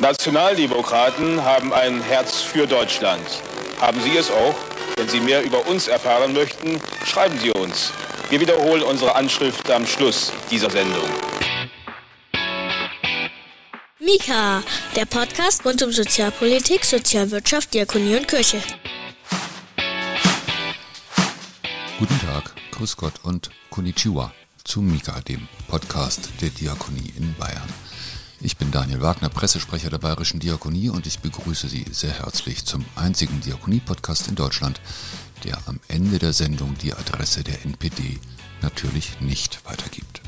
Nationaldemokraten haben ein Herz für Deutschland. Haben Sie es auch? Wenn Sie mehr über uns erfahren möchten, schreiben Sie uns. Wir wiederholen unsere Anschrift am Schluss dieser Sendung. Mika, der Podcast rund um Sozialpolitik, Sozialwirtschaft, Diakonie und Kirche. Guten Tag, Grüß Gott und Konnichiwa zu Mika, dem Podcast der Diakonie in Bayern. Ich bin Daniel Wagner, Pressesprecher der Bayerischen Diakonie und ich begrüße Sie sehr herzlich zum einzigen Diakonie-Podcast in Deutschland, der am Ende der Sendung die Adresse der NPD natürlich nicht weitergibt.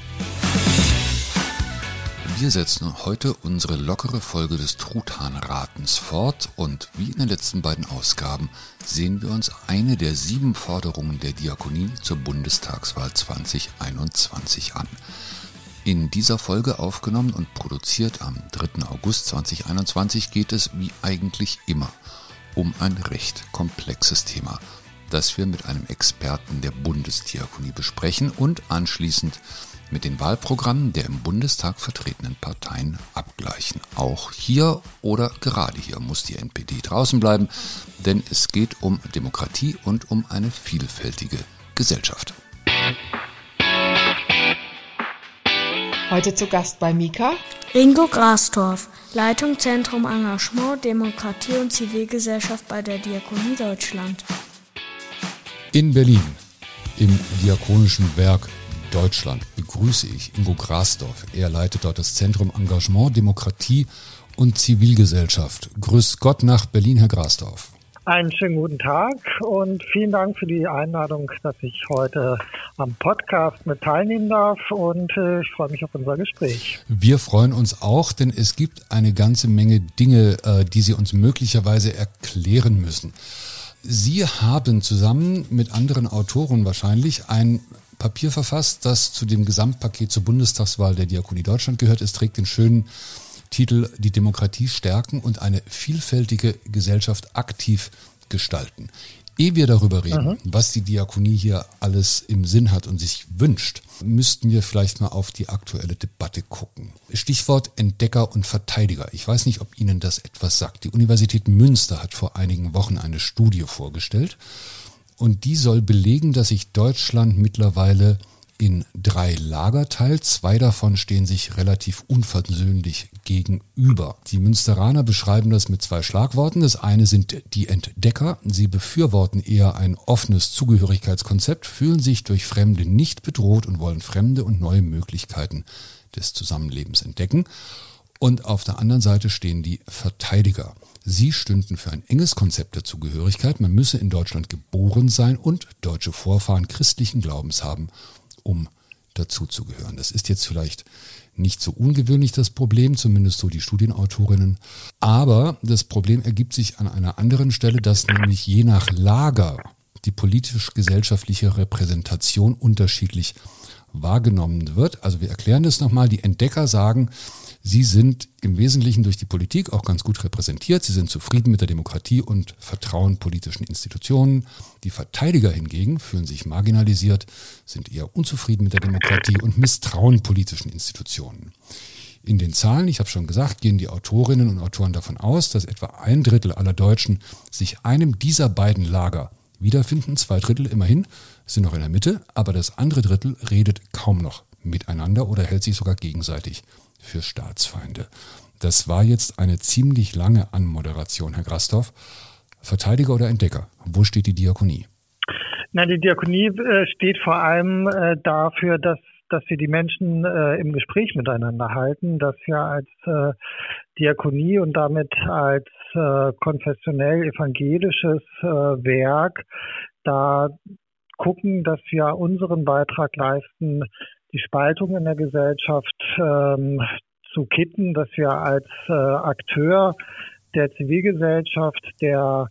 Wir setzen heute unsere lockere Folge des Truthahnratens fort und wie in den letzten beiden Ausgaben sehen wir uns eine der sieben Forderungen der Diakonie zur Bundestagswahl 2021 an. In dieser Folge aufgenommen und produziert am 3. August 2021 geht es wie eigentlich immer um ein recht komplexes Thema, das wir mit einem Experten der Bundesdiakonie besprechen und anschließend mit den Wahlprogrammen der im Bundestag vertretenen Parteien abgleichen. Auch hier oder gerade hier muss die NPD draußen bleiben, denn es geht um Demokratie und um eine vielfältige Gesellschaft. Heute zu Gast bei Mika. Ringo Grastorf, Leitung Zentrum Engagement, Demokratie und Zivilgesellschaft bei der Diakonie Deutschland. In Berlin, im Diakonischen Werk Deutschland, begrüße ich Ingo Grasdorf. Er leitet dort das Zentrum Engagement, Demokratie und Zivilgesellschaft. Grüß Gott nach Berlin, Herr Grasdorf. Einen schönen guten Tag und vielen Dank für die Einladung, dass ich heute am Podcast mit teilnehmen darf und äh, ich freue mich auf unser Gespräch. Wir freuen uns auch, denn es gibt eine ganze Menge Dinge, äh, die Sie uns möglicherweise erklären müssen. Sie haben zusammen mit anderen Autoren wahrscheinlich ein Papier verfasst, das zu dem Gesamtpaket zur Bundestagswahl der Diakonie Deutschland gehört. Es trägt den schönen Titel Die Demokratie stärken und eine vielfältige Gesellschaft aktiv gestalten. Ehe wir darüber reden, Aha. was die Diakonie hier alles im Sinn hat und sich wünscht, müssten wir vielleicht mal auf die aktuelle Debatte gucken. Stichwort Entdecker und Verteidiger. Ich weiß nicht, ob Ihnen das etwas sagt. Die Universität Münster hat vor einigen Wochen eine Studie vorgestellt und die soll belegen, dass sich Deutschland mittlerweile in drei Lager teilt. Zwei davon stehen sich relativ unversöhnlich gegenüber. Die Münsteraner beschreiben das mit zwei Schlagworten. Das eine sind die Entdecker. Sie befürworten eher ein offenes Zugehörigkeitskonzept, fühlen sich durch Fremde nicht bedroht und wollen fremde und neue Möglichkeiten des Zusammenlebens entdecken. Und auf der anderen Seite stehen die Verteidiger. Sie stünden für ein enges Konzept der Zugehörigkeit. Man müsse in Deutschland geboren sein und deutsche Vorfahren christlichen Glaubens haben, um dazuzugehören. Das ist jetzt vielleicht nicht so ungewöhnlich das Problem, zumindest so die Studienautorinnen. Aber das Problem ergibt sich an einer anderen Stelle, dass nämlich je nach Lager die politisch-gesellschaftliche Repräsentation unterschiedlich wahrgenommen wird. Also wir erklären das nochmal. Die Entdecker sagen, Sie sind im Wesentlichen durch die Politik auch ganz gut repräsentiert. Sie sind zufrieden mit der Demokratie und vertrauen politischen Institutionen. Die Verteidiger hingegen fühlen sich marginalisiert, sind eher unzufrieden mit der Demokratie und misstrauen politischen Institutionen. In den Zahlen, ich habe schon gesagt, gehen die Autorinnen und Autoren davon aus, dass etwa ein Drittel aller Deutschen sich einem dieser beiden Lager wiederfinden. Zwei Drittel immerhin sind noch in der Mitte, aber das andere Drittel redet kaum noch miteinander oder hält sich sogar gegenseitig für Staatsfeinde. Das war jetzt eine ziemlich lange Anmoderation, Herr Grastorf. Verteidiger oder Entdecker? Wo steht die Diakonie? Na, die Diakonie äh, steht vor allem äh, dafür, dass dass wir die Menschen äh, im Gespräch miteinander halten, dass wir als äh, Diakonie und damit als äh, konfessionell evangelisches äh, Werk da gucken, dass wir unseren Beitrag leisten, die Spaltung in der Gesellschaft ähm, zu kitten, dass wir als äh, Akteur der Zivilgesellschaft, der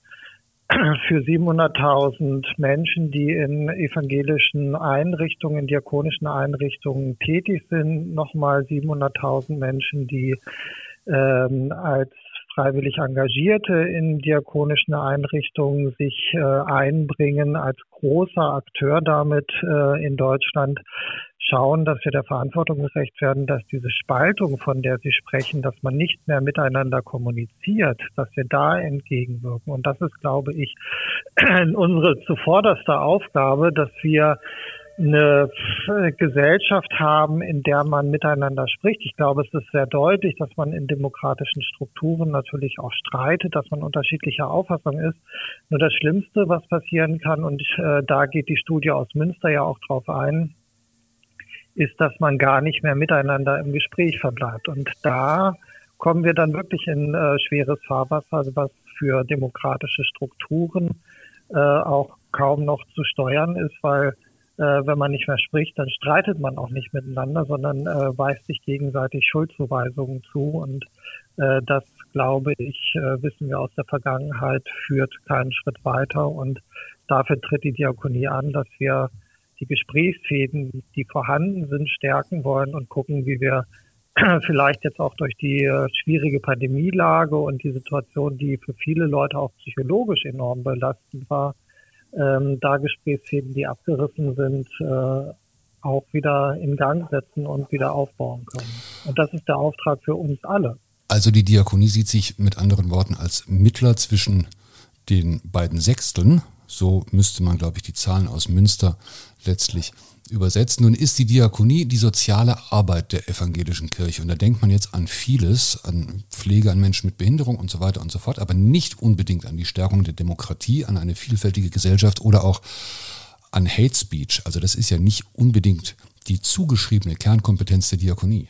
für 700.000 Menschen, die in evangelischen Einrichtungen, in diakonischen Einrichtungen tätig sind, nochmal 700.000 Menschen, die ähm, als freiwillig Engagierte in diakonischen Einrichtungen sich äh, einbringen, als großer Akteur damit äh, in Deutschland schauen, dass wir der Verantwortung gerecht werden, dass diese Spaltung, von der Sie sprechen, dass man nicht mehr miteinander kommuniziert, dass wir da entgegenwirken. Und das ist, glaube ich, unsere zuvorderste Aufgabe, dass wir eine Gesellschaft haben, in der man miteinander spricht. Ich glaube, es ist sehr deutlich, dass man in demokratischen Strukturen natürlich auch streitet, dass man unterschiedlicher Auffassung ist. Nur das Schlimmste, was passieren kann, und äh, da geht die Studie aus Münster ja auch drauf ein, ist, dass man gar nicht mehr miteinander im Gespräch verbleibt. Und da kommen wir dann wirklich in äh, schweres Fahrwasser, was für demokratische Strukturen äh, auch kaum noch zu steuern ist, weil äh, wenn man nicht mehr spricht, dann streitet man auch nicht miteinander, sondern äh, weist sich gegenseitig Schuldzuweisungen zu. Und äh, das, glaube ich, äh, wissen wir aus der Vergangenheit, führt keinen Schritt weiter. Und dafür tritt die Diakonie an, dass wir die Gesprächsfäden, die vorhanden sind, stärken wollen und gucken, wie wir vielleicht jetzt auch durch die äh, schwierige Pandemielage und die Situation, die für viele Leute auch psychologisch enorm belastend war, ähm, da Gesprächsfäden, die abgerissen sind, äh, auch wieder in Gang setzen und wieder aufbauen können. Und das ist der Auftrag für uns alle. Also die Diakonie sieht sich mit anderen Worten als Mittler zwischen den beiden Sechsteln. So müsste man, glaube ich, die Zahlen aus Münster letztlich übersetzt. Nun ist die Diakonie die soziale Arbeit der evangelischen Kirche. Und da denkt man jetzt an vieles, an Pflege an Menschen mit Behinderung und so weiter und so fort, aber nicht unbedingt an die Stärkung der Demokratie, an eine vielfältige Gesellschaft oder auch an Hate Speech. Also das ist ja nicht unbedingt die zugeschriebene Kernkompetenz der Diakonie.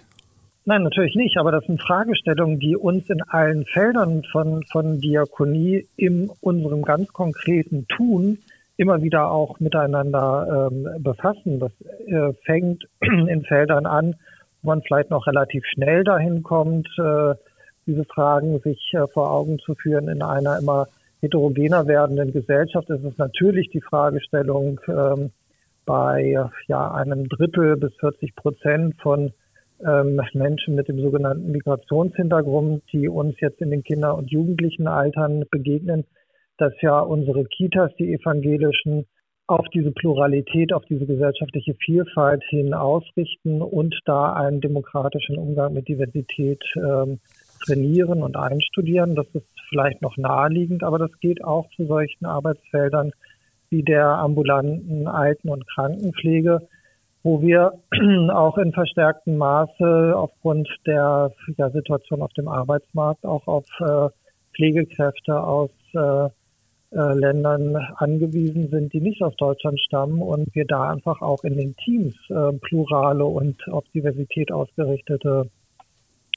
Nein, natürlich nicht, aber das sind Fragestellungen, die uns in allen Feldern von, von Diakonie in unserem ganz konkreten Tun immer wieder auch miteinander ähm, befassen. Das äh, fängt in Feldern an, wo man vielleicht noch relativ schnell dahin kommt, äh, diese Fragen sich äh, vor Augen zu führen. In einer immer heterogener werdenden Gesellschaft ist es natürlich die Fragestellung ähm, bei ja, einem Drittel bis 40 Prozent von ähm, Menschen mit dem sogenannten Migrationshintergrund, die uns jetzt in den Kinder- und Jugendlichenaltern begegnen, dass ja unsere Kitas, die evangelischen, auf diese Pluralität, auf diese gesellschaftliche Vielfalt hin ausrichten und da einen demokratischen Umgang mit Diversität ähm, trainieren und einstudieren. Das ist vielleicht noch naheliegend, aber das geht auch zu solchen Arbeitsfeldern wie der ambulanten Alten- und Krankenpflege, wo wir auch in verstärktem Maße aufgrund der ja, Situation auf dem Arbeitsmarkt auch auf äh, Pflegekräfte aus äh, äh, Ländern angewiesen sind, die nicht aus Deutschland stammen und wir da einfach auch in den Teams äh, plurale und auf Diversität ausgerichtete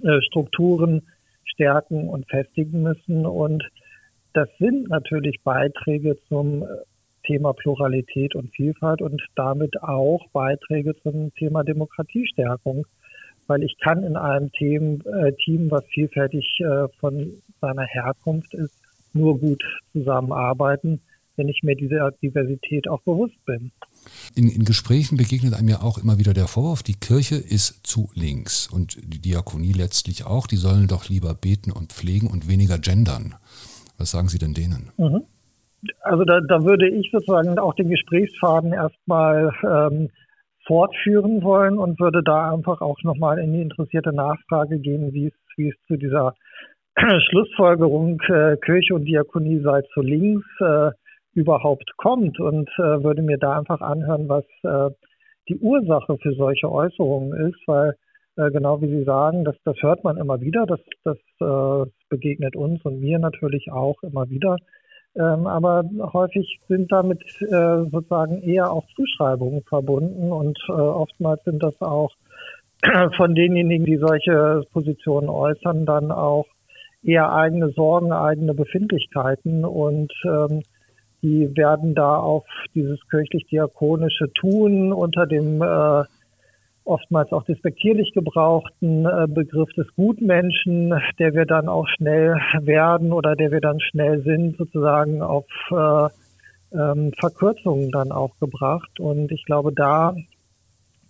äh, Strukturen stärken und festigen müssen. Und das sind natürlich Beiträge zum äh, Thema Pluralität und Vielfalt und damit auch Beiträge zum Thema Demokratiestärkung, weil ich kann in einem Team, äh, Team was vielfältig von seiner Herkunft ist, nur gut zusammenarbeiten, wenn ich mir dieser Diversität auch bewusst bin. In, in, Gesprächen begegnet einem ja auch immer wieder der Vorwurf, die Kirche ist zu links und die Diakonie letztlich auch, die sollen doch lieber beten und pflegen und weniger gendern. Was sagen Sie denn denen? Mhm. Also da, da, würde ich sozusagen auch den Gesprächsfaden erstmal ähm, fortführen wollen und würde da einfach auch nochmal in die interessierte Nachfrage gehen, wie es, wie es zu dieser Schlussfolgerung äh, Kirche und Diakonie sei zu links äh, überhaupt kommt und äh, würde mir da einfach anhören, was äh, die Ursache für solche Äußerungen ist, weil äh, genau wie Sie sagen, das, das hört man immer wieder, das, das äh, begegnet uns und mir natürlich auch immer wieder. Ähm, aber häufig sind damit sozusagen eher auch Zuschreibungen verbunden und oftmals sind das auch von denjenigen, die solche Positionen äußern, dann auch eher eigene Sorgen, eigene Befindlichkeiten und ähm, die werden da auf dieses kirchlich-diakonische Tun unter dem äh, oftmals auch despektierlich gebrauchten äh, Begriff des Gutmenschen, der wir dann auch schnell werden oder der wir dann schnell sind, sozusagen auf äh, ähm, Verkürzungen dann auch gebracht. Und ich glaube, da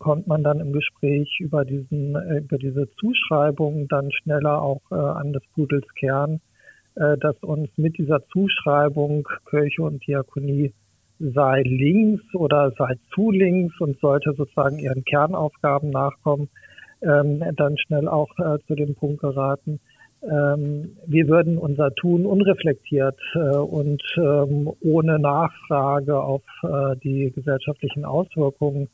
kommt man dann im Gespräch über diesen, äh, über diese Zuschreibung dann schneller auch äh, an des Pudels Kern, äh, dass uns mit dieser Zuschreibung Kirche und Diakonie sei links oder sei zu links und sollte sozusagen ihren Kernaufgaben nachkommen, ähm, dann schnell auch äh, zu dem Punkt geraten, ähm, wir würden unser Tun unreflektiert äh, und ähm, ohne Nachfrage auf äh, die gesellschaftlichen Auswirkungen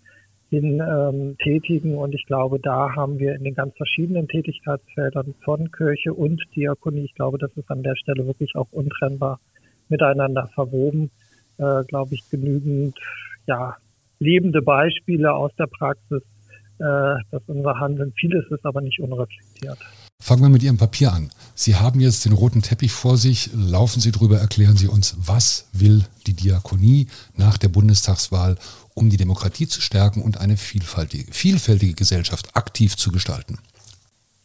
hin ähm, tätigen. Und ich glaube, da haben wir in den ganz verschiedenen Tätigkeitsfeldern von Kirche und Diakonie, ich glaube, das ist an der Stelle wirklich auch untrennbar miteinander verwoben, äh, glaube ich, genügend ja, lebende Beispiele aus der Praxis, äh, dass unser Handeln vieles ist, aber nicht unreflektiert. Fangen wir mit Ihrem Papier an. Sie haben jetzt den roten Teppich vor sich. Laufen Sie drüber, erklären Sie uns, was will die Diakonie nach der Bundestagswahl, um die Demokratie zu stärken und eine vielfältige, vielfältige Gesellschaft aktiv zu gestalten.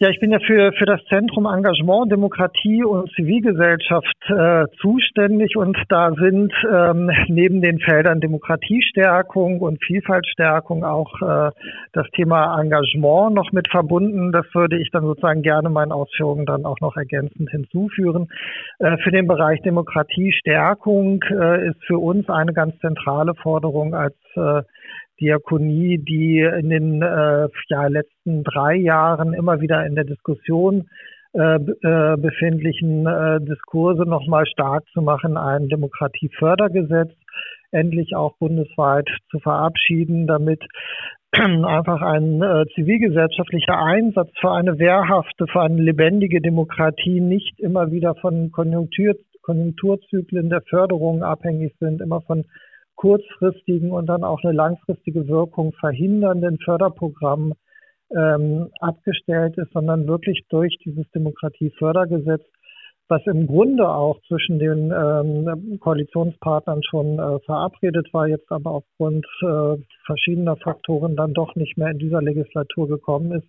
Ja, ich bin ja für, für das Zentrum Engagement, Demokratie und Zivilgesellschaft äh, zuständig und da sind ähm, neben den Feldern Demokratiestärkung und Vielfaltstärkung auch äh, das Thema Engagement noch mit verbunden. Das würde ich dann sozusagen gerne meinen Ausführungen dann auch noch ergänzend hinzufügen. Äh, für den Bereich Demokratiestärkung äh, ist für uns eine ganz zentrale Forderung als Diakonie, die in den äh, ja, letzten drei Jahren immer wieder in der Diskussion äh, äh, befindlichen äh, Diskurse nochmal stark zu machen, ein Demokratiefördergesetz endlich auch bundesweit zu verabschieden, damit einfach ein äh, zivilgesellschaftlicher Einsatz für eine wehrhafte, für eine lebendige Demokratie nicht immer wieder von Konjunktur, Konjunkturzyklen der Förderung abhängig sind, immer von kurzfristigen und dann auch eine langfristige Wirkung verhindernden Förderprogrammen ähm, abgestellt ist, sondern wirklich durch dieses Demokratiefördergesetz, was im Grunde auch zwischen den ähm, Koalitionspartnern schon äh, verabredet war, jetzt aber aufgrund äh, verschiedener Faktoren dann doch nicht mehr in dieser Legislatur gekommen ist,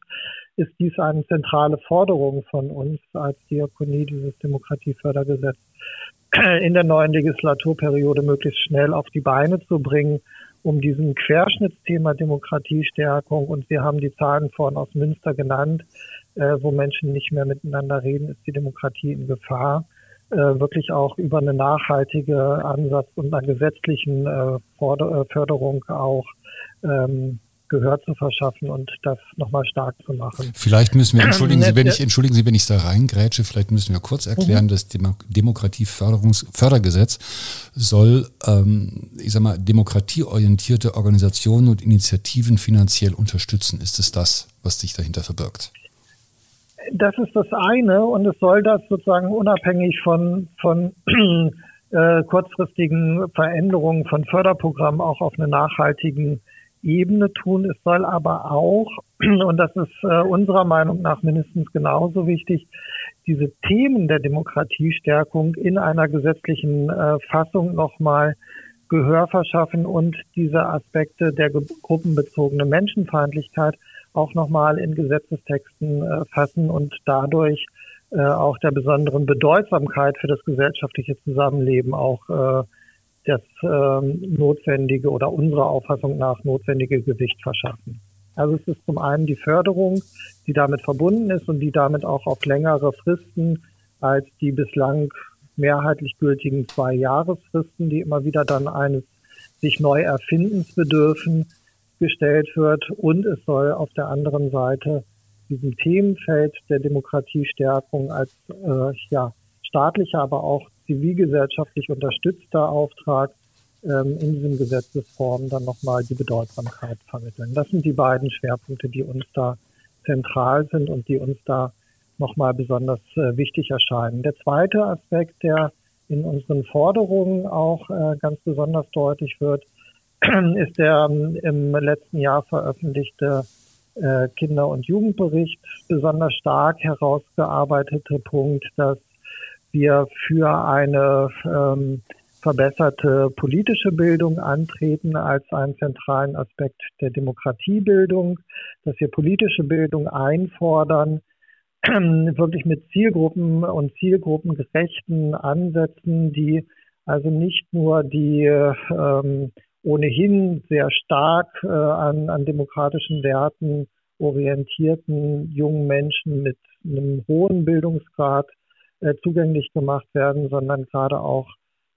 ist dies eine zentrale Forderung von uns als Diakonie, dieses Demokratiefördergesetz in der neuen Legislaturperiode möglichst schnell auf die Beine zu bringen, um diesem Querschnittsthema Demokratiestärkung, und wir haben die Zahlen vorhin aus Münster genannt, äh, wo Menschen nicht mehr miteinander reden, ist die Demokratie in Gefahr, äh, wirklich auch über eine nachhaltige Ansatz und einer gesetzlichen äh, Förderung auch ähm, Gehör zu verschaffen und das nochmal stark zu machen. Vielleicht müssen wir, entschuldigen Sie, wenn ich, entschuldigen Sie, wenn ich da reingrätsche, vielleicht müssen wir kurz erklären, mhm. das Demokratiefördergesetz soll, ähm, ich sag mal, demokratieorientierte Organisationen und Initiativen finanziell unterstützen. Ist es das, was sich dahinter verbirgt? Das ist das eine und es soll das sozusagen unabhängig von, von äh, kurzfristigen Veränderungen von Förderprogrammen auch auf eine nachhaltigen Ebene tun. Es soll aber auch, und das ist äh, unserer Meinung nach mindestens genauso wichtig, diese Themen der Demokratiestärkung in einer gesetzlichen äh, Fassung nochmal Gehör verschaffen und diese Aspekte der gruppenbezogenen Menschenfeindlichkeit auch nochmal in Gesetzestexten äh, fassen und dadurch auch der besonderen Bedeutsamkeit für das gesellschaftliche Zusammenleben auch das ähm, notwendige oder unserer Auffassung nach notwendige Gewicht verschaffen. Also es ist zum einen die Förderung, die damit verbunden ist und die damit auch auf längere Fristen als die bislang mehrheitlich gültigen zwei Jahresfristen, die immer wieder dann eines sich neu erfindens bedürfen, gestellt wird. Und es soll auf der anderen Seite diesem Themenfeld der Demokratiestärkung als äh, ja, staatlicher, aber auch zivilgesellschaftlich unterstützter Auftrag ähm, in diesem Gesetzesform dann nochmal die Bedeutsamkeit vermitteln. Das sind die beiden Schwerpunkte, die uns da zentral sind und die uns da nochmal besonders äh, wichtig erscheinen. Der zweite Aspekt, der in unseren Forderungen auch äh, ganz besonders deutlich wird, ist der ähm, im letzten Jahr veröffentlichte äh, Kinder- und Jugendbericht besonders stark herausgearbeitete Punkt, dass wir für eine ähm, verbesserte politische Bildung antreten als einen zentralen Aspekt der Demokratiebildung, dass wir politische Bildung einfordern, wirklich mit Zielgruppen und zielgruppengerechten Ansätzen, die also nicht nur die ähm, ohnehin sehr stark äh, an, an demokratischen Werten orientierten jungen Menschen mit einem hohen Bildungsgrad äh, zugänglich gemacht werden, sondern gerade auch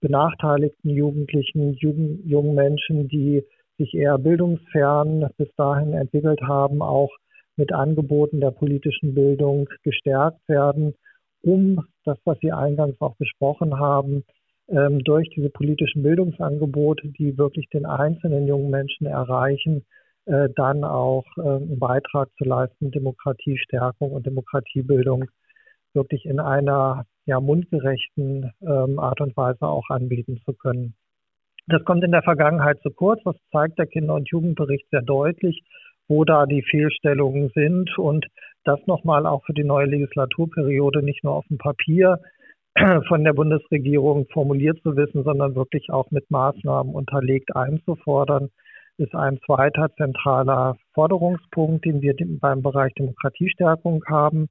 benachteiligten Jugendlichen, Jugend, jungen Menschen, die sich eher bildungsfern bis dahin entwickelt haben, auch mit Angeboten der politischen Bildung gestärkt werden, um das, was Sie eingangs auch besprochen haben, ähm, durch diese politischen Bildungsangebote, die wirklich den einzelnen jungen Menschen erreichen, äh, dann auch äh, einen Beitrag zu leisten, Demokratiestärkung und Demokratiebildung wirklich in einer ja, mundgerechten ähm, Art und Weise auch anbieten zu können. Das kommt in der Vergangenheit zu kurz. Das zeigt der Kinder- und Jugendbericht sehr deutlich, wo da die Fehlstellungen sind und das nochmal auch für die neue Legislaturperiode nicht nur auf dem Papier von der Bundesregierung formuliert zu wissen, sondern wirklich auch mit Maßnahmen unterlegt einzufordern, ist ein zweiter zentraler Forderungspunkt, den wir beim Bereich Demokratiestärkung haben.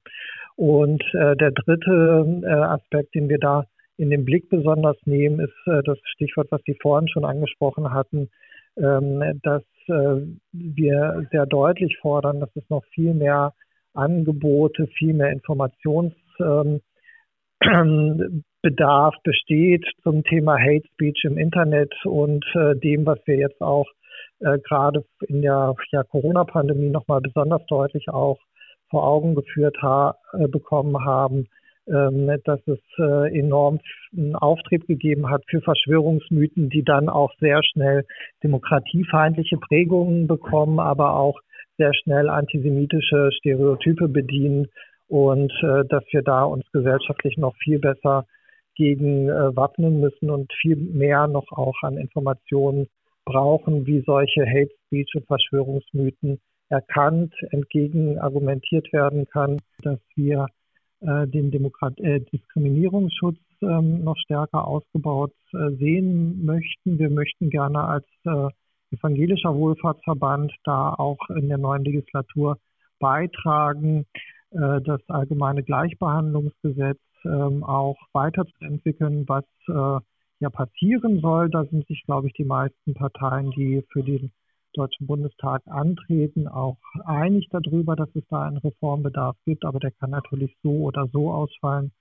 Und äh, der dritte äh, Aspekt, den wir da in den Blick besonders nehmen, ist äh, das Stichwort, was Sie vorhin schon angesprochen hatten, ähm, dass äh, wir sehr deutlich fordern, dass es noch viel mehr Angebote, viel mehr Informationsbedarf ähm, besteht zum Thema Hate Speech im Internet und äh, dem, was wir jetzt auch äh, gerade in der ja, Corona-Pandemie nochmal besonders deutlich auch vor Augen geführt ha äh, bekommen haben, ähm, dass es äh, enorm einen Auftrieb gegeben hat für Verschwörungsmythen, die dann auch sehr schnell demokratiefeindliche Prägungen bekommen, aber auch sehr schnell antisemitische Stereotype bedienen und äh, dass wir da uns gesellschaftlich noch viel besser gegen äh, wappnen müssen und viel mehr noch auch an Informationen brauchen, wie solche Hate Speech und Verschwörungsmythen erkannt, entgegen argumentiert werden kann, dass wir äh, den Demokrat äh, Diskriminierungsschutz ähm, noch stärker ausgebaut äh, sehen möchten. Wir möchten gerne als äh, evangelischer Wohlfahrtsverband da auch in der neuen Legislatur beitragen, äh, das allgemeine Gleichbehandlungsgesetz ähm, auch weiterzuentwickeln, was äh, ja passieren soll. Da sind sich, glaube ich, die meisten Parteien, die für den Deutschen Bundestag antreten, auch einig darüber, dass es da einen Reformbedarf gibt. Aber der kann natürlich so oder so ausfallen.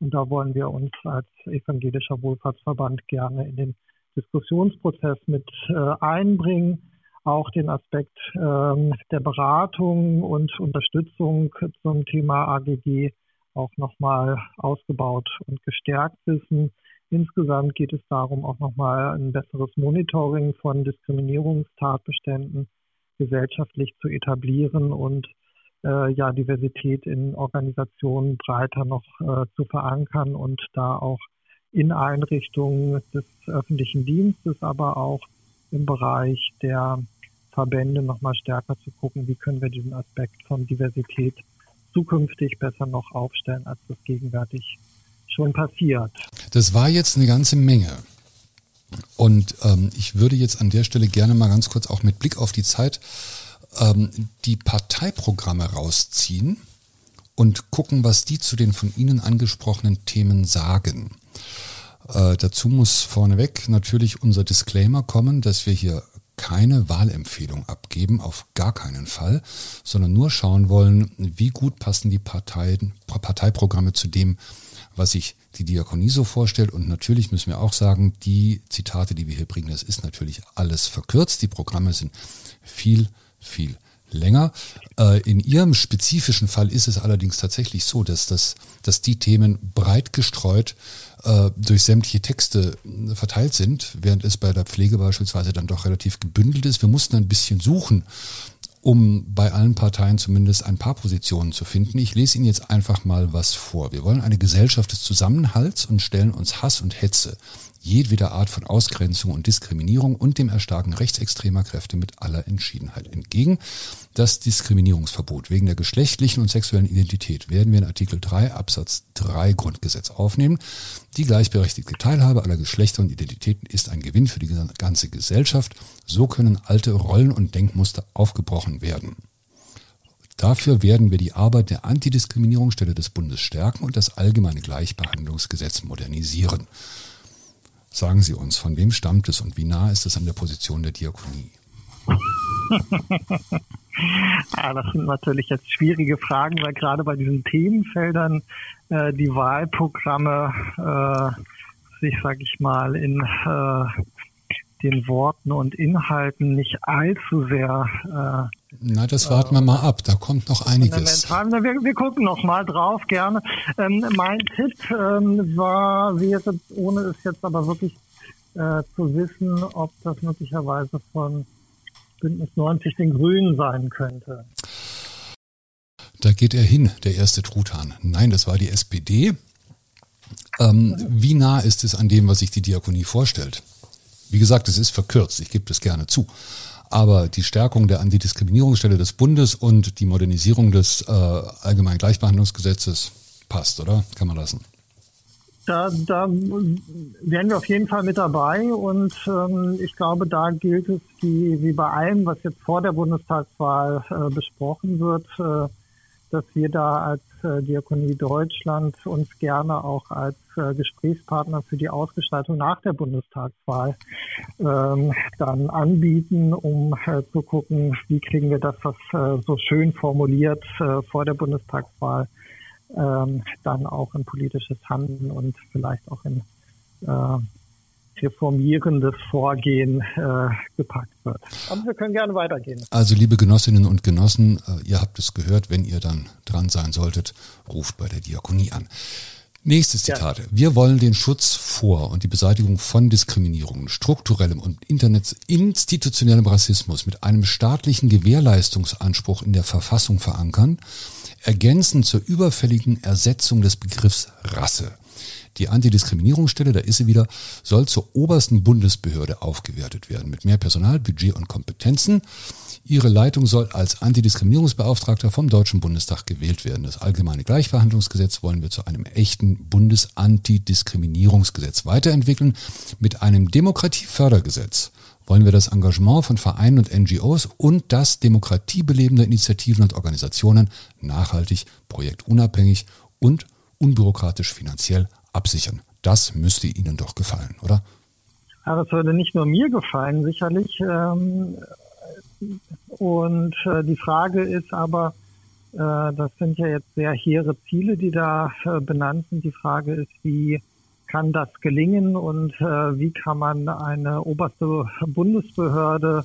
Und da wollen wir uns als evangelischer Wohlfahrtsverband gerne in den Diskussionsprozess mit äh, einbringen. Auch den Aspekt ähm, der Beratung und Unterstützung zum Thema AGG auch nochmal ausgebaut und gestärkt wissen. Insgesamt geht es darum, auch nochmal ein besseres Monitoring von Diskriminierungstatbeständen gesellschaftlich zu etablieren und äh, ja, Diversität in Organisationen breiter noch äh, zu verankern und da auch in Einrichtungen des öffentlichen Dienstes, aber auch im Bereich der Verbände nochmal stärker zu gucken, wie können wir diesen Aspekt von Diversität zukünftig besser noch aufstellen, als das gegenwärtig schon passiert. Das war jetzt eine ganze Menge. Und ähm, ich würde jetzt an der Stelle gerne mal ganz kurz auch mit Blick auf die Zeit ähm, die Parteiprogramme rausziehen und gucken, was die zu den von Ihnen angesprochenen Themen sagen. Äh, dazu muss vorneweg natürlich unser Disclaimer kommen, dass wir hier keine Wahlempfehlung abgeben, auf gar keinen Fall, sondern nur schauen wollen, wie gut passen die Parteien, Parteiprogramme zu dem, was sich die Diakonie so vorstellt. Und natürlich müssen wir auch sagen, die Zitate, die wir hier bringen, das ist natürlich alles verkürzt. Die Programme sind viel, viel länger. Äh, in Ihrem spezifischen Fall ist es allerdings tatsächlich so, dass, das, dass die Themen breit gestreut äh, durch sämtliche Texte verteilt sind, während es bei der Pflege beispielsweise dann doch relativ gebündelt ist. Wir mussten ein bisschen suchen, um bei allen Parteien zumindest ein paar Positionen zu finden. Ich lese Ihnen jetzt einfach mal was vor. Wir wollen eine Gesellschaft des Zusammenhalts und stellen uns Hass und Hetze, jedweder Art von Ausgrenzung und Diskriminierung und dem Erstarken rechtsextremer Kräfte mit aller Entschiedenheit entgegen. Das Diskriminierungsverbot wegen der geschlechtlichen und sexuellen Identität werden wir in Artikel 3 Absatz 3 Grundgesetz aufnehmen. Die gleichberechtigte Teilhabe aller Geschlechter und Identitäten ist ein Gewinn für die ganze Gesellschaft. So können alte Rollen und Denkmuster aufgebrochen werden. Dafür werden wir die Arbeit der Antidiskriminierungsstelle des Bundes stärken und das allgemeine Gleichbehandlungsgesetz modernisieren. Sagen Sie uns, von wem stammt es und wie nah ist es an der Position der Diakonie? ah, das sind natürlich jetzt schwierige Fragen, weil gerade bei diesen Themenfeldern äh, die Wahlprogramme äh, sich, sag ich mal, in äh, den Worten und Inhalten nicht allzu sehr. Na, das warten wir mal ab. Da kommt noch einiges. Wir, wir gucken noch mal drauf, gerne. Ähm, mein Tipp ähm, war, wäre, ohne es jetzt aber wirklich äh, zu wissen, ob das möglicherweise von Bündnis 90 den Grünen sein könnte. Da geht er hin, der erste Truthahn. Nein, das war die SPD. Ähm, wie nah ist es an dem, was sich die Diakonie vorstellt? Wie gesagt, es ist verkürzt, ich gebe das gerne zu. Aber die Stärkung der Antidiskriminierungsstelle des Bundes und die Modernisierung des äh, Allgemeinen Gleichbehandlungsgesetzes passt, oder? Kann man lassen. Da, da wären wir auf jeden Fall mit dabei und ähm, ich glaube, da gilt es, die, wie bei allem, was jetzt vor der Bundestagswahl äh, besprochen wird, äh, dass wir da als Diakonie Deutschland uns gerne auch als äh, Gesprächspartner für die Ausgestaltung nach der Bundestagswahl ähm, dann anbieten, um äh, zu gucken, wie kriegen wir das, was äh, so schön formuliert äh, vor der Bundestagswahl ähm, dann auch in politisches Handeln und vielleicht auch in äh, reformierendes Vorgehen äh, gepackt wird. Aber wir können gerne weitergehen. Also liebe Genossinnen und Genossen, äh, ihr habt es gehört, wenn ihr dann dran sein solltet, ruft bei der Diakonie an. Nächstes Zitat. Ja. Wir wollen den Schutz vor und die Beseitigung von Diskriminierung, strukturellem und institutionellem Rassismus mit einem staatlichen Gewährleistungsanspruch in der Verfassung verankern ergänzend zur überfälligen Ersetzung des Begriffs Rasse. Die Antidiskriminierungsstelle, da ist sie wieder, soll zur obersten Bundesbehörde aufgewertet werden mit mehr Personal, Budget und Kompetenzen. Ihre Leitung soll als Antidiskriminierungsbeauftragter vom Deutschen Bundestag gewählt werden. Das allgemeine Gleichverhandlungsgesetz wollen wir zu einem echten Bundesantidiskriminierungsgesetz weiterentwickeln mit einem Demokratiefördergesetz wollen wir das Engagement von Vereinen und NGOs und das demokratiebelebender Initiativen und Organisationen nachhaltig, projektunabhängig und unbürokratisch finanziell absichern. Das müsste Ihnen doch gefallen, oder? Ja, das würde nicht nur mir gefallen, sicherlich. Ähm, und äh, die Frage ist aber, äh, das sind ja jetzt sehr hehre Ziele, die da äh, benannt sind. Die Frage ist, wie kann das gelingen und wie kann man eine oberste Bundesbehörde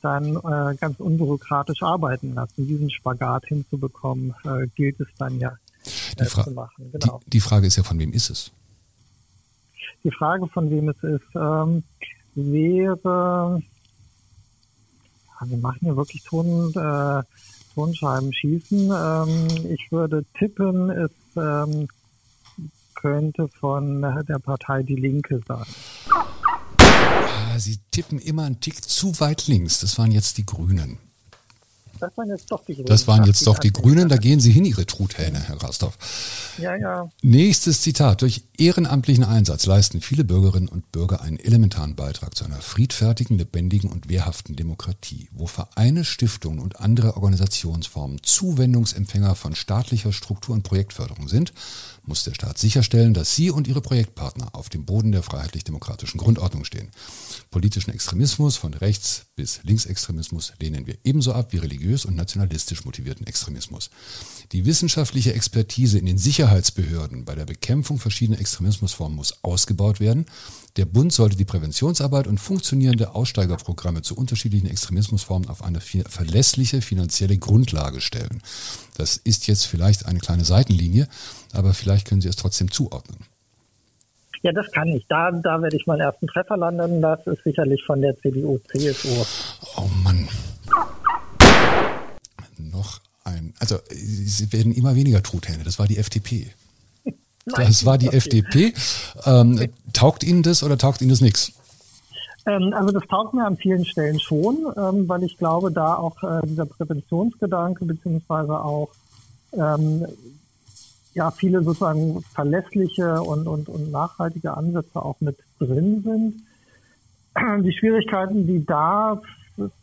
dann ganz unbürokratisch arbeiten lassen. Diesen Spagat hinzubekommen, gilt es dann ja äh, zu machen. Genau. Die, die, Frage ist ja, von wem ist es? Die Frage, von wem es ist, ähm, wäre, wir machen ja wirklich Ton, äh, Tonscheiben schießen. Ähm, ich würde tippen, es ähm, könnte von der Partei Die Linke sein. Ja, Sie tippen immer einen Tick zu weit links. Das waren jetzt die Grünen. Das waren jetzt doch die Grünen. Das waren jetzt doch die Grünen. Da gehen Sie hin, Ihre Truthähne, Herr Rastorf. Ja, ja. Nächstes Zitat. Durch ehrenamtlichen Einsatz leisten viele Bürgerinnen und Bürger einen elementaren Beitrag zu einer friedfertigen, lebendigen und wehrhaften Demokratie, wo Vereine, Stiftungen und andere Organisationsformen Zuwendungsempfänger von staatlicher Struktur- und Projektförderung sind, muss der Staat sicherstellen, dass Sie und Ihre Projektpartner auf dem Boden der freiheitlich-demokratischen Grundordnung stehen. Politischen Extremismus von rechts bis Linksextremismus lehnen wir ebenso ab wie religiös und nationalistisch motivierten Extremismus. Die wissenschaftliche Expertise in den Sicherheitsbehörden bei der Bekämpfung verschiedener Extremismusformen muss ausgebaut werden. Der Bund sollte die Präventionsarbeit und funktionierende Aussteigerprogramme zu unterschiedlichen Extremismusformen auf eine verlässliche finanzielle Grundlage stellen. Das ist jetzt vielleicht eine kleine Seitenlinie, aber vielleicht können Sie es trotzdem zuordnen. Ja, das kann ich. Da, da werde ich meinen ersten Treffer landen. Das ist sicherlich von der CDU, CSU. Oh Mann. Noch ein. Also, sie werden immer weniger Truthähne. Das war die FDP. Das war die. FDP. Ähm, taugt Ihnen das oder taugt Ihnen das nichts? Ähm, also das taugt mir an vielen Stellen schon, ähm, weil ich glaube, da auch äh, dieser Präventionsgedanke beziehungsweise auch ähm, ja viele sozusagen verlässliche und, und, und nachhaltige Ansätze auch mit drin sind. Die Schwierigkeiten, die da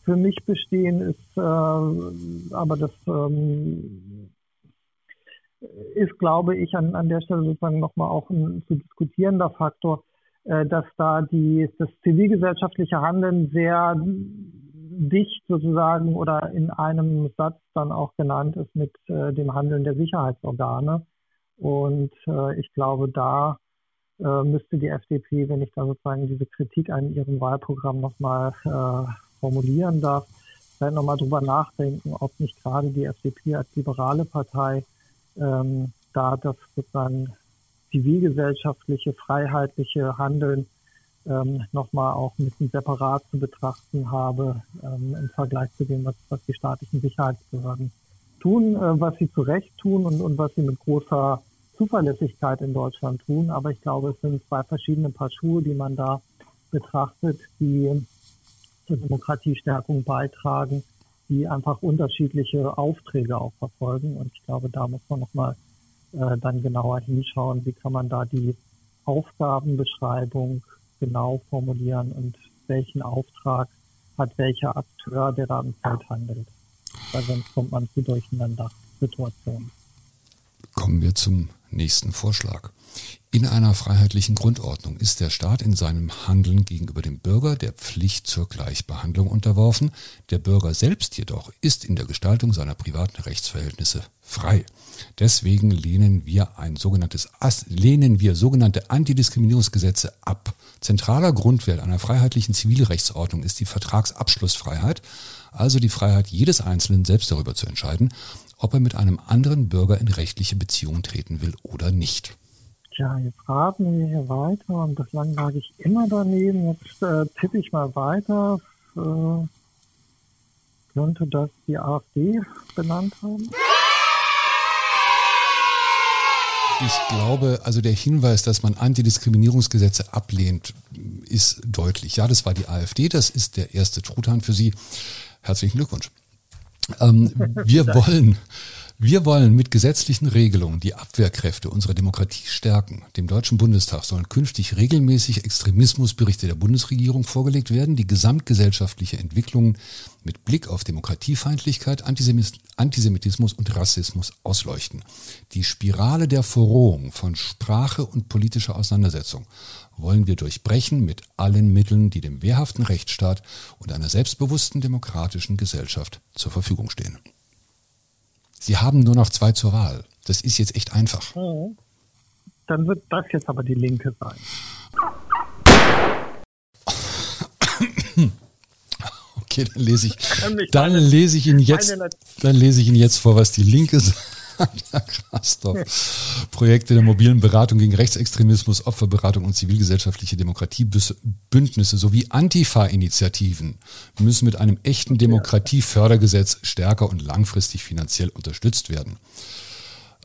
für mich bestehen, ist äh, aber das ähm, ist, glaube ich, an, an der Stelle sozusagen nochmal auch ein zu diskutierender Faktor, äh, dass da die, das zivilgesellschaftliche Handeln sehr dicht sozusagen oder in einem Satz dann auch genannt ist mit äh, dem Handeln der Sicherheitsorgane. Und äh, ich glaube, da äh, müsste die FDP, wenn ich da sozusagen diese Kritik an ihrem Wahlprogramm nochmal äh, formulieren darf, vielleicht nochmal drüber nachdenken, ob nicht gerade die FDP als liberale Partei ähm, da das sozusagen zivilgesellschaftliche, freiheitliche Handeln ähm, nochmal auch ein bisschen separat zu betrachten habe ähm, im Vergleich zu dem, was, was die staatlichen Sicherheitsbehörden tun, äh, was sie zu Recht tun und, und was sie mit großer Zuverlässigkeit in Deutschland tun. Aber ich glaube, es sind zwei verschiedene Paar Schuhe, die man da betrachtet, die zur Demokratiestärkung beitragen, die einfach unterschiedliche Aufträge auch verfolgen. Und ich glaube, da muss man nochmal äh, dann genauer hinschauen, wie kann man da die Aufgabenbeschreibung genau formulieren und welchen Auftrag hat welcher Akteur, der da im Feld handelt. Weil sonst kommt man zu durcheinander Situationen. Kommen wir zum nächsten Vorschlag. In einer freiheitlichen Grundordnung ist der Staat in seinem Handeln gegenüber dem Bürger der Pflicht zur Gleichbehandlung unterworfen, der Bürger selbst jedoch ist in der Gestaltung seiner privaten Rechtsverhältnisse frei. Deswegen lehnen wir ein sogenanntes lehnen wir sogenannte Antidiskriminierungsgesetze ab. Zentraler Grundwert einer freiheitlichen Zivilrechtsordnung ist die Vertragsabschlussfreiheit, also die Freiheit jedes Einzelnen selbst darüber zu entscheiden, ob er mit einem anderen Bürger in rechtliche Beziehung treten will oder nicht. Tja, jetzt raten wir hier weiter und bislang lag ich immer daneben. Jetzt äh, tippe ich mal weiter. Äh, könnte das die AfD benannt haben? Ich glaube, also der Hinweis, dass man Antidiskriminierungsgesetze ablehnt, ist deutlich. Ja, das war die AfD, das ist der erste Truthahn für Sie. Herzlichen Glückwunsch. Ähm, wir wollen wir wollen mit gesetzlichen Regelungen die Abwehrkräfte unserer Demokratie stärken. Dem Deutschen Bundestag sollen künftig regelmäßig Extremismusberichte der Bundesregierung vorgelegt werden, die gesamtgesellschaftliche Entwicklungen mit Blick auf Demokratiefeindlichkeit, Antisemitismus und Rassismus ausleuchten. Die Spirale der Verrohung von Sprache und politischer Auseinandersetzung wollen wir durchbrechen mit allen Mitteln, die dem wehrhaften Rechtsstaat und einer selbstbewussten demokratischen Gesellschaft zur Verfügung stehen. Sie haben nur noch zwei zur Wahl. Das ist jetzt echt einfach. Mhm. Dann wird das jetzt aber die linke sein. Okay, dann lese ich, dann lese ich Ihnen jetzt, dann lese ich Ihnen jetzt vor, was die Linke sagt. Krastorff. Projekte der mobilen Beratung gegen Rechtsextremismus, Opferberatung und zivilgesellschaftliche Demokratiebündnisse sowie Antifa-Initiativen müssen mit einem echten Demokratiefördergesetz stärker und langfristig finanziell unterstützt werden.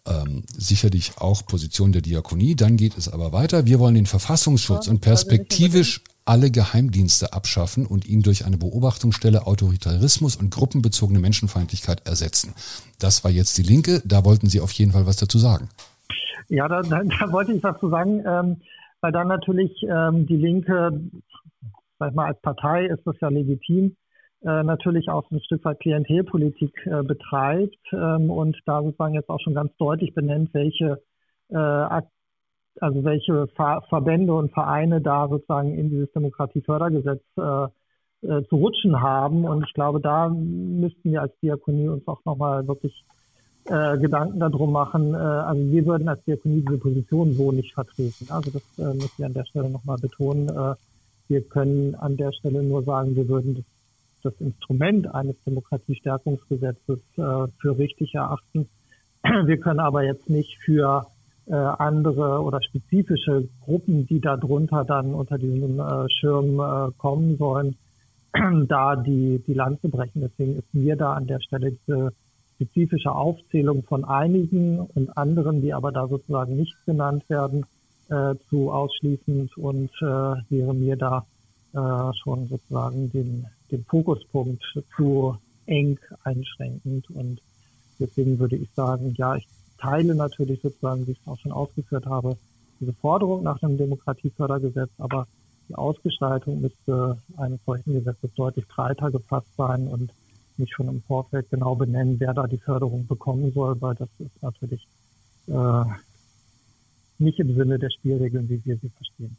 Ähm, sicherlich auch Position der Diakonie. Dann geht es aber weiter. Wir wollen den Verfassungsschutz und perspektivisch alle Geheimdienste abschaffen und ihn durch eine Beobachtungsstelle Autoritarismus und gruppenbezogene Menschenfeindlichkeit ersetzen. Das war jetzt die Linke. Da wollten Sie auf jeden Fall was dazu sagen. Ja, da, da, da wollte ich was zu sagen, ähm, weil dann natürlich ähm, die Linke, sag ich mal, als Partei ist das ja legitim, äh, natürlich auch ein Stück weit Klientelpolitik äh, betreibt ähm, und da sozusagen jetzt auch schon ganz deutlich benennt, welche äh, also welche Ver Verbände und Vereine da sozusagen in dieses Demokratiefördergesetz äh, äh, zu rutschen haben. Und ich glaube, da müssten wir als Diakonie uns auch nochmal wirklich äh, Gedanken darum machen. Äh, also wir würden als Diakonie diese Position so nicht vertreten. Also das äh, muss ich an der Stelle nochmal betonen. Äh, wir können an der Stelle nur sagen, wir würden das, das Instrument eines Demokratiestärkungsgesetzes äh, für richtig erachten. Wir können aber jetzt nicht für äh, andere oder spezifische Gruppen, die darunter dann unter diesem äh, Schirm äh, kommen sollen, da die, die Lanze brechen. Deswegen ist mir da an der Stelle diese spezifische Aufzählung von einigen und anderen, die aber da sozusagen nicht genannt werden, äh, zu ausschließend und äh, wäre mir da äh, schon sozusagen den, den Fokuspunkt zu eng einschränkend und deswegen würde ich sagen, ja, ich teile natürlich sozusagen, wie ich es auch schon ausgeführt habe, diese Forderung nach einem Demokratiefördergesetz, aber die Ausgestaltung müsste eines solchen Gesetzes deutlich breiter gefasst sein und nicht schon im Vorfeld genau benennen, wer da die Förderung bekommen soll, weil das ist natürlich äh, nicht im Sinne der Spielregeln, wie wir sie verstehen.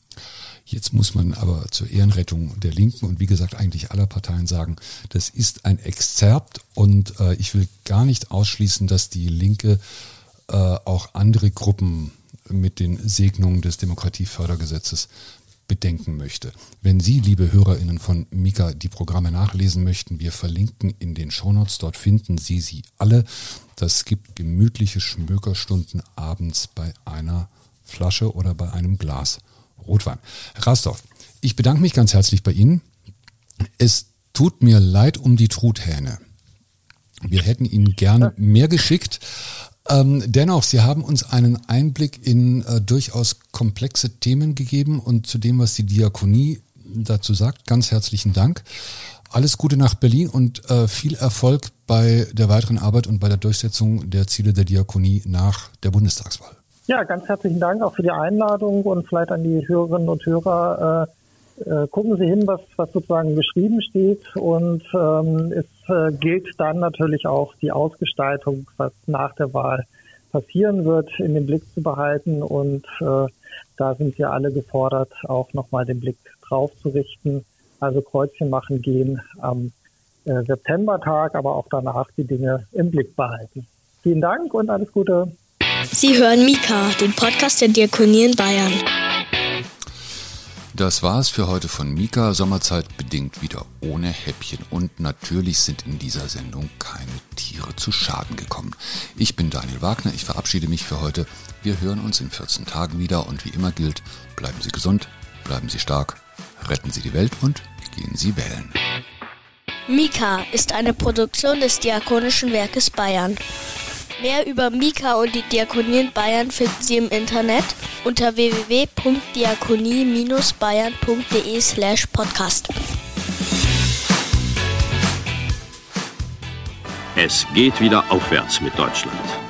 Jetzt muss man aber zur Ehrenrettung der Linken und wie gesagt eigentlich aller Parteien sagen, das ist ein Exzerpt und äh, ich will gar nicht ausschließen, dass die Linke äh, auch andere Gruppen mit den Segnungen des Demokratiefördergesetzes bedenken möchte. Wenn Sie, liebe HörerInnen von Mika, die Programme nachlesen möchten, wir verlinken in den Shownotes, dort finden Sie sie alle. Das gibt gemütliche Schmökerstunden abends bei einer Flasche oder bei einem Glas Rotwein. Herr Rastorf, ich bedanke mich ganz herzlich bei Ihnen. Es tut mir leid um die Truthähne. Wir hätten Ihnen gerne mehr geschickt, ähm, dennoch, Sie haben uns einen Einblick in äh, durchaus komplexe Themen gegeben und zu dem, was die Diakonie dazu sagt. Ganz herzlichen Dank. Alles Gute nach Berlin und äh, viel Erfolg bei der weiteren Arbeit und bei der Durchsetzung der Ziele der Diakonie nach der Bundestagswahl. Ja, ganz herzlichen Dank auch für die Einladung und vielleicht an die Hörerinnen und Hörer. Äh, äh, gucken Sie hin, was, was sozusagen geschrieben steht und ähm, es äh, gilt dann natürlich auch die Ausgestaltung, was nach der Wahl passieren wird, in den Blick zu behalten. Und äh, da sind wir alle gefordert, auch nochmal den Blick drauf zu richten. Also Kreuzchen machen gehen am äh, Septembertag, aber auch danach die Dinge im Blick behalten. Vielen Dank und alles Gute. Sie hören Mika, den Podcast der Diakonie in Bayern. Das war es für heute von Mika. Sommerzeit bedingt wieder ohne Häppchen. Und natürlich sind in dieser Sendung keine Tiere zu Schaden gekommen. Ich bin Daniel Wagner. Ich verabschiede mich für heute. Wir hören uns in 14 Tagen wieder. Und wie immer gilt, bleiben Sie gesund, bleiben Sie stark, retten Sie die Welt und gehen Sie wählen. Mika ist eine Produktion des Diakonischen Werkes Bayern. Mehr über Mika und die Diakonie in Bayern finden Sie im Internet unter www.diakonie-bayern.de slash podcast. Es geht wieder aufwärts mit Deutschland.